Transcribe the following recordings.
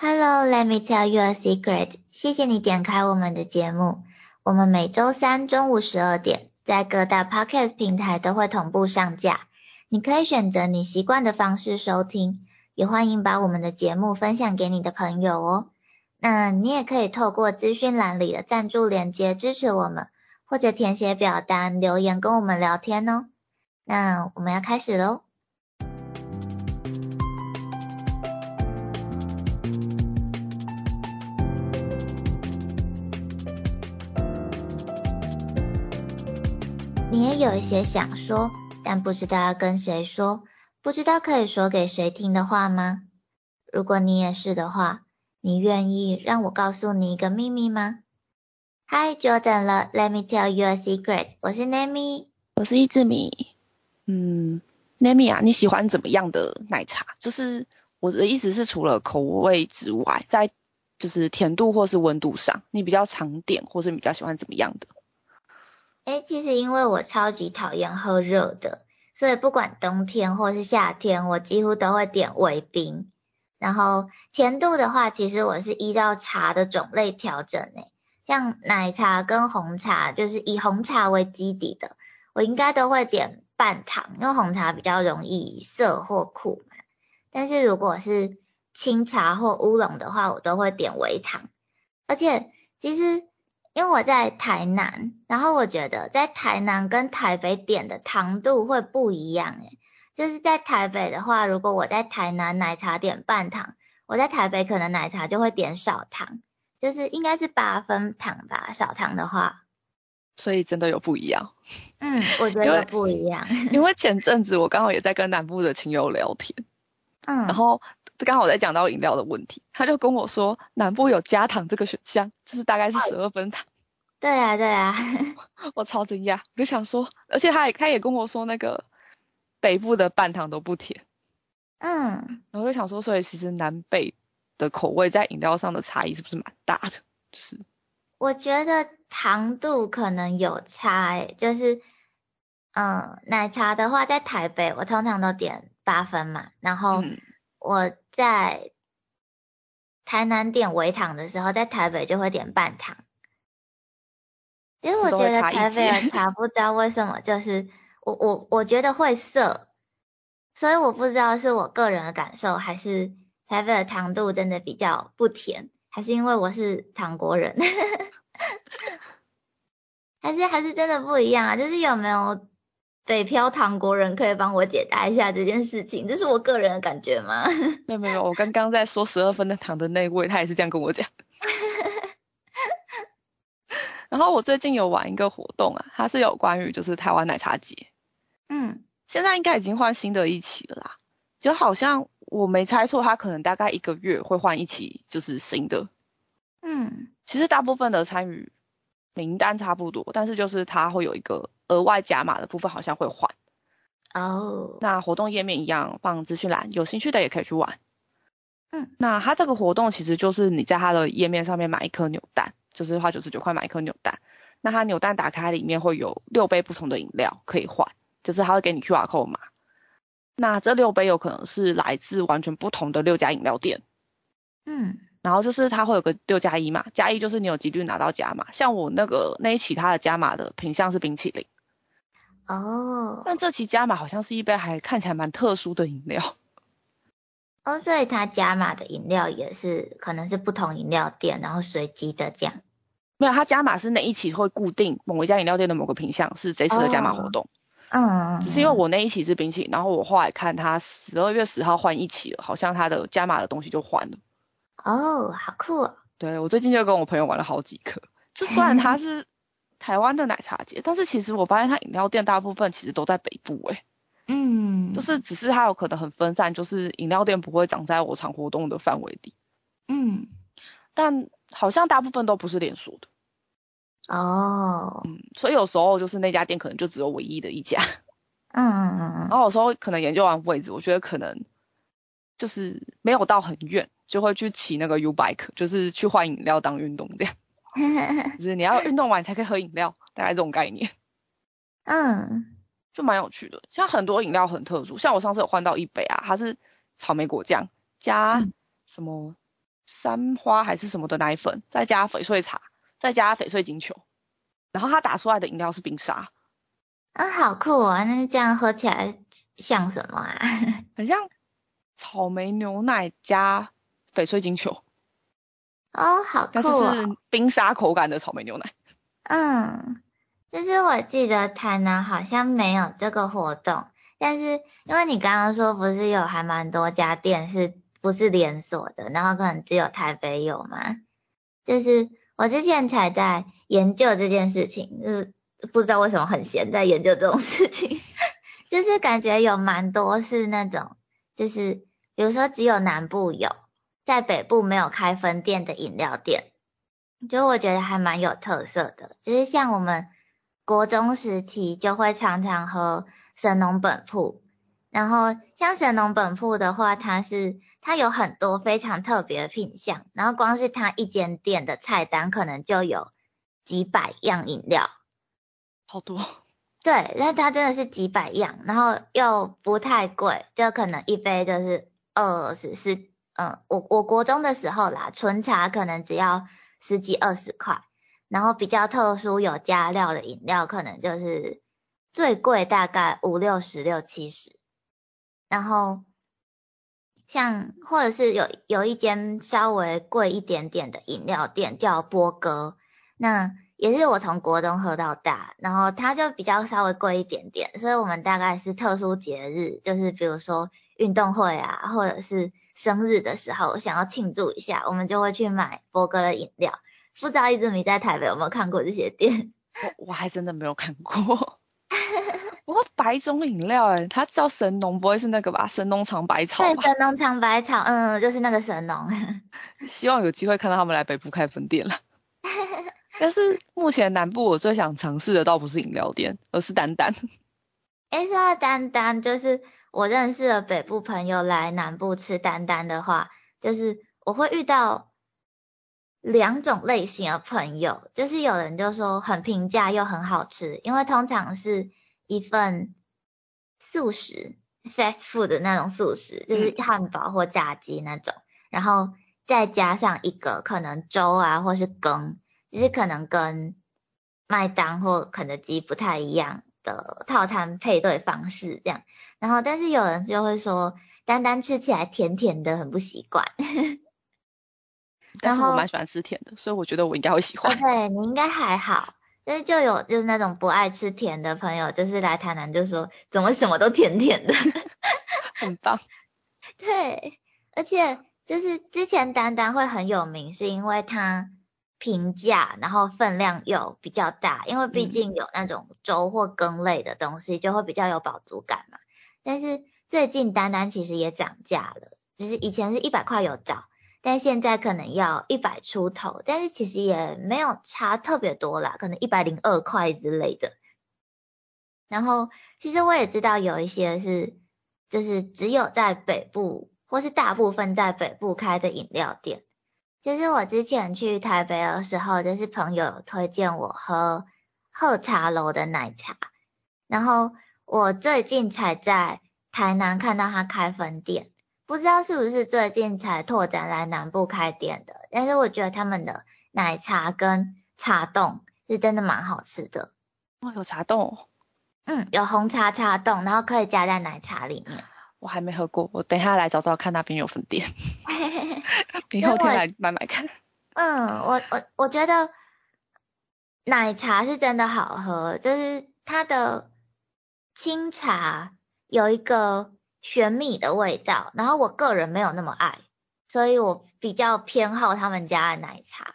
Hello, let me tell you a secret. 谢谢你点开我们的节目。我们每周三中午十二点，在各大 podcast 平台都会同步上架。你可以选择你习惯的方式收听，也欢迎把我们的节目分享给你的朋友哦。那你也可以透过资讯栏里的赞助链接支持我们，或者填写表单留言跟我们聊天哦。那我们要开始喽。有一些想说，但不知道要跟谁说，不知道可以说给谁听的话吗？如果你也是的话，你愿意让我告诉你一个秘密吗？Hi 久等了，Let me tell you a secret。我是 Nami，我是一志米。嗯，Nami 啊，你喜欢怎么样的奶茶？就是我的意思是，除了口味之外，在就是甜度或是温度上，你比较常点，或是比较喜欢怎么样的？哎，其实因为我超级讨厌喝热的，所以不管冬天或是夏天，我几乎都会点微冰。然后甜度的话，其实我是依照茶的种类调整诶，像奶茶跟红茶，就是以红茶为基底的，我应该都会点半糖，因为红茶比较容易涩或苦嘛。但是如果是清茶或乌龙的话，我都会点微糖。而且其实。因为我在台南，然后我觉得在台南跟台北点的糖度会不一样诶，就是在台北的话，如果我在台南奶茶点半糖，我在台北可能奶茶就会点少糖，就是应该是八分糖吧，少糖的话。所以真的有不一样。嗯，我觉得不一样。因为前阵子我刚好也在跟南部的亲友聊天，嗯，然后。刚好在讲到饮料的问题，他就跟我说南部有加糖这个选项，就是大概是十二分糖。对啊，对啊，我超惊讶，我就想说，而且他也他也跟我说那个北部的半糖都不甜。嗯，然后就想说，所以其实南北的口味在饮料上的差异是不是蛮大的？是，我觉得糖度可能有差诶，就是嗯，奶茶的话在台北我通常都点八分嘛，然后。我在台南点微糖的时候，在台北就会点半糖。其实我觉得台北的 茶不知道为什么，就是我我我觉得会涩，所以我不知道是我个人的感受，还是台北的糖度真的比较不甜，还是因为我是糖国人，还是还是真的不一样啊？就是有没有？北漂唐国人可以帮我解答一下这件事情，这是我个人的感觉吗？没有没有，我刚刚在说十二分的糖的那位，他也是这样跟我讲。然后我最近有玩一个活动啊，它是有关于就是台湾奶茶节。嗯，现在应该已经换新的一期了啦，就好像我没猜错，它可能大概一个月会换一期，就是新的。嗯，其实大部分的参与名单差不多，但是就是它会有一个。额外加码的部分好像会换哦，那活动页面一样放资讯栏，有兴趣的也可以去玩。嗯，那它这个活动其实就是你在它的页面上面买一颗扭蛋，就是花九十九块买一颗扭蛋。那它扭蛋打开里面会有六杯不同的饮料可以换，就是它会给你 QR code 码。那这六杯有可能是来自完全不同的六家饮料店。嗯，然后就是它会有个六加一嘛，加一就是你有几率拿到加码。像我那个那一期它的加码的品相是冰淇淋。哦，但这期加码好像是一杯还看起来蛮特殊的饮料。哦，所以它加码的饮料也是可能是不同饮料店，然后随机的这样。没有，它加码是哪一期会固定某一家饮料店的某个品相是这次的加码活动。嗯。只是因为我那一期是冰淇淋，然后我后来看它十二月十号换一期了，好像它的加码的东西就换了。哦，好酷。对，我最近就跟我朋友玩了好几颗，就虽然它是。台湾的奶茶节，但是其实我发现它饮料店大部分其实都在北部诶。嗯，就是只是它有可能很分散，就是饮料店不会长在我常活动的范围里。嗯，但好像大部分都不是连锁的。哦，嗯，所以有时候就是那家店可能就只有唯一的一家。嗯嗯嗯然后有时候可能研究完位置，我觉得可能就是没有到很远，就会去骑那个 U bike，就是去换饮料当运动这样。就是你要运动完才可以喝饮料，大概这种概念。嗯，就蛮有趣的。像很多饮料很特殊，像我上次有换到一杯啊，它是草莓果酱加什么三花还是什么的奶粉，再加翡翠茶，再加翡翠金球，然后它打出来的饮料是冰沙。啊，好酷啊！那这样喝起来像什么啊？很像草莓牛奶加翡翠金球。哦，好酷啊！是冰沙口感的草莓牛奶。嗯，就是我记得台南好像没有这个活动，但是因为你刚刚说不是有还蛮多家店是不是连锁的，然后可能只有台北有嘛？就是我之前才在研究这件事情，就是不知道为什么很闲在研究这种事情，就是感觉有蛮多是那种，就是比如说只有南部有。在北部没有开分店的饮料店，就我觉得还蛮有特色的。就是像我们国中时期就会常常喝神农本铺，然后像神农本铺的话，它是它有很多非常特别的品相，然后光是它一间店的菜单可能就有几百样饮料，好多。对，那它真的是几百样，然后又不太贵，就可能一杯就是二十四。嗯，我我国中的时候啦，纯茶可能只要十几二十块，然后比较特殊有加料的饮料，可能就是最贵大概五六十六七十，然后像或者是有有一间稍微贵一点点的饮料店叫波哥，那也是我从国中喝到大，然后它就比较稍微贵一点点，所以我们大概是特殊节日，就是比如说运动会啊，或者是。生日的时候想要庆祝一下，我们就会去买波哥的饮料。不知道一直没在台北有没有看过这些店？我我还真的没有看过。我白种饮料哎，它叫神农，不会是那个吧？神农尝百草。对，神农尝百草，嗯，就是那个神农。希望有机会看到他们来北部开分店了。但是目前南部我最想尝试的倒不是饮料店，而是丹丹。哎，说到丹丹，就是。我认识的北部朋友来南部吃丹丹的话，就是我会遇到两种类型的朋友，就是有人就说很平价又很好吃，因为通常是一份素食 fast food 的那种素食，就是汉堡或炸鸡那种，然后再加上一个可能粥啊或是羹，就是可能跟麦当或肯德基不太一样的套餐配对方式这样。然后，但是有人就会说，单单吃起来甜甜的，很不习惯。但是我蛮喜欢吃甜的，所以我觉得我应该会喜欢。对，你应该还好。但是就有就是那种不爱吃甜的朋友，就是来台南就说，怎么什么都甜甜的，很棒。对，而且就是之前丹丹会很有名，是因为它平价，然后分量又比较大，因为毕竟有那种粥或羹类的东西，就会比较有饱足感嘛。但是最近丹丹其实也涨价了，就是以前是一百块有找，但现在可能要一百出头，但是其实也没有差特别多啦，可能一百零二块之类的。然后其实我也知道有一些是，就是只有在北部或是大部分在北部开的饮料店。就是我之前去台北的时候，就是朋友推荐我喝喝茶楼的奶茶，然后。我最近才在台南看到他开分店，不知道是不是最近才拓展来南部开店的。但是我觉得他们的奶茶跟茶冻是真的蛮好吃的。哦，有茶冻？嗯，有红茶茶冻，然后可以加在奶茶里面。我还没喝过，我等一下来找找看那边有分店。明后天来买买看。嗯，我我我觉得奶茶是真的好喝，就是它的。清茶有一个玄米的味道，然后我个人没有那么爱，所以我比较偏好他们家的奶茶。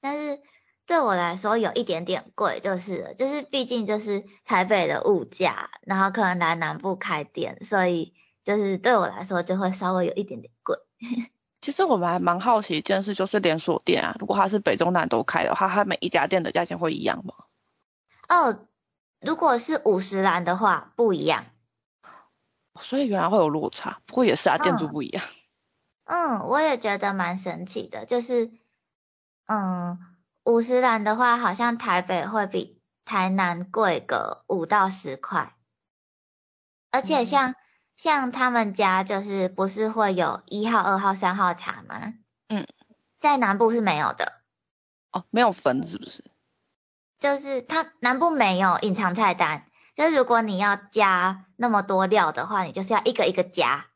但是对我来说有一点点贵，就是了，就是毕竟就是台北的物价，然后可能来南部开店，所以就是对我来说就会稍微有一点点贵。其实我们还蛮好奇一件事，就是连锁店啊，如果它是北中南都开的话，它每一家店的价钱会一样吗？哦。如果是五十兰的话，不一样。所以原来会有落差，不过也是啊，店主不一样。嗯，我也觉得蛮神奇的，就是，嗯，五十兰的话，好像台北会比台南贵个五到十块。而且像像他们家就是不是会有一号、二号、三号茶吗？嗯，在南部是没有的。哦，没有分是不是？就是它南部没有隐藏菜单，就是如果你要加那么多料的话，你就是要一个一个加，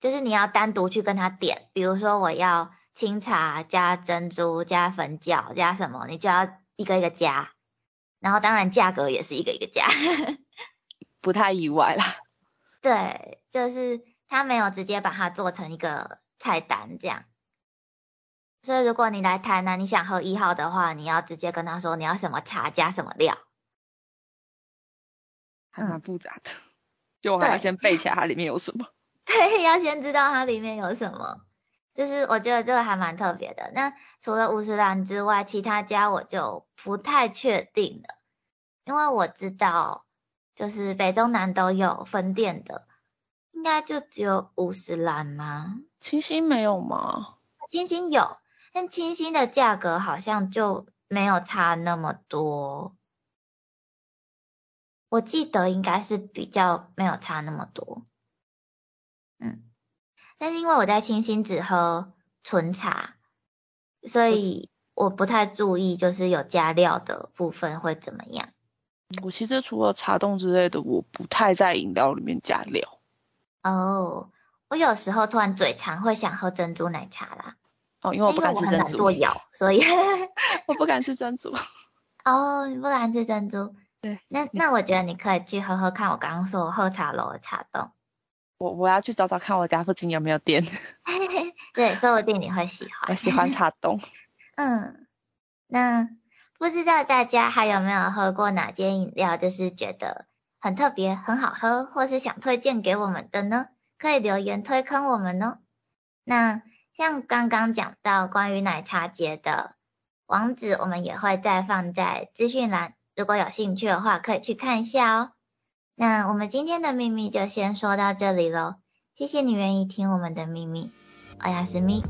就是你要单独去跟他点，比如说我要清茶加珍珠加粉饺加什么，你就要一个一个加，然后当然价格也是一个一个加，不太意外啦。对，就是他没有直接把它做成一个菜单这样。所以如果你来台南，你想喝一号的话，你要直接跟他说你要什么茶加什么料，还蛮复杂的，就我还要先背起来它里面有什么。对，要先知道它里面有什么，就是我觉得这个还蛮特别的。那除了五十岚之外，其他家我就不太确定了，因为我知道就是北中南都有分店的，应该就只有五十岚吗？清新没有吗？清新有。但清新的价格好像就没有差那么多，我记得应该是比较没有差那么多，嗯，但是因为我在清新只喝纯茶，所以我不太注意就是有加料的部分会怎么样。我其实除了茶冻之类的，我不太在饮料里面加料。哦，我有时候突然嘴馋会想喝珍珠奶茶啦。哦，因为我不敢吃珍珠，咬，所以 我不敢吃珍珠。哦，你不敢吃珍珠？对。那那我觉得你可以去喝喝看，我刚刚说喝茶楼的茶冻。我我要去找找看我家附近有没有店。对，说不定你会喜欢。我喜欢茶冻。嗯，那不知道大家还有没有喝过哪间饮料，就是觉得很特别、很好喝，或是想推荐给我们的呢？可以留言推坑我们哦。那。像刚刚讲到关于奶茶节的网址，我们也会再放在资讯栏，如果有兴趣的话，可以去看一下哦。那我们今天的秘密就先说到这里喽，谢谢你愿意听我们的秘密，我是咪。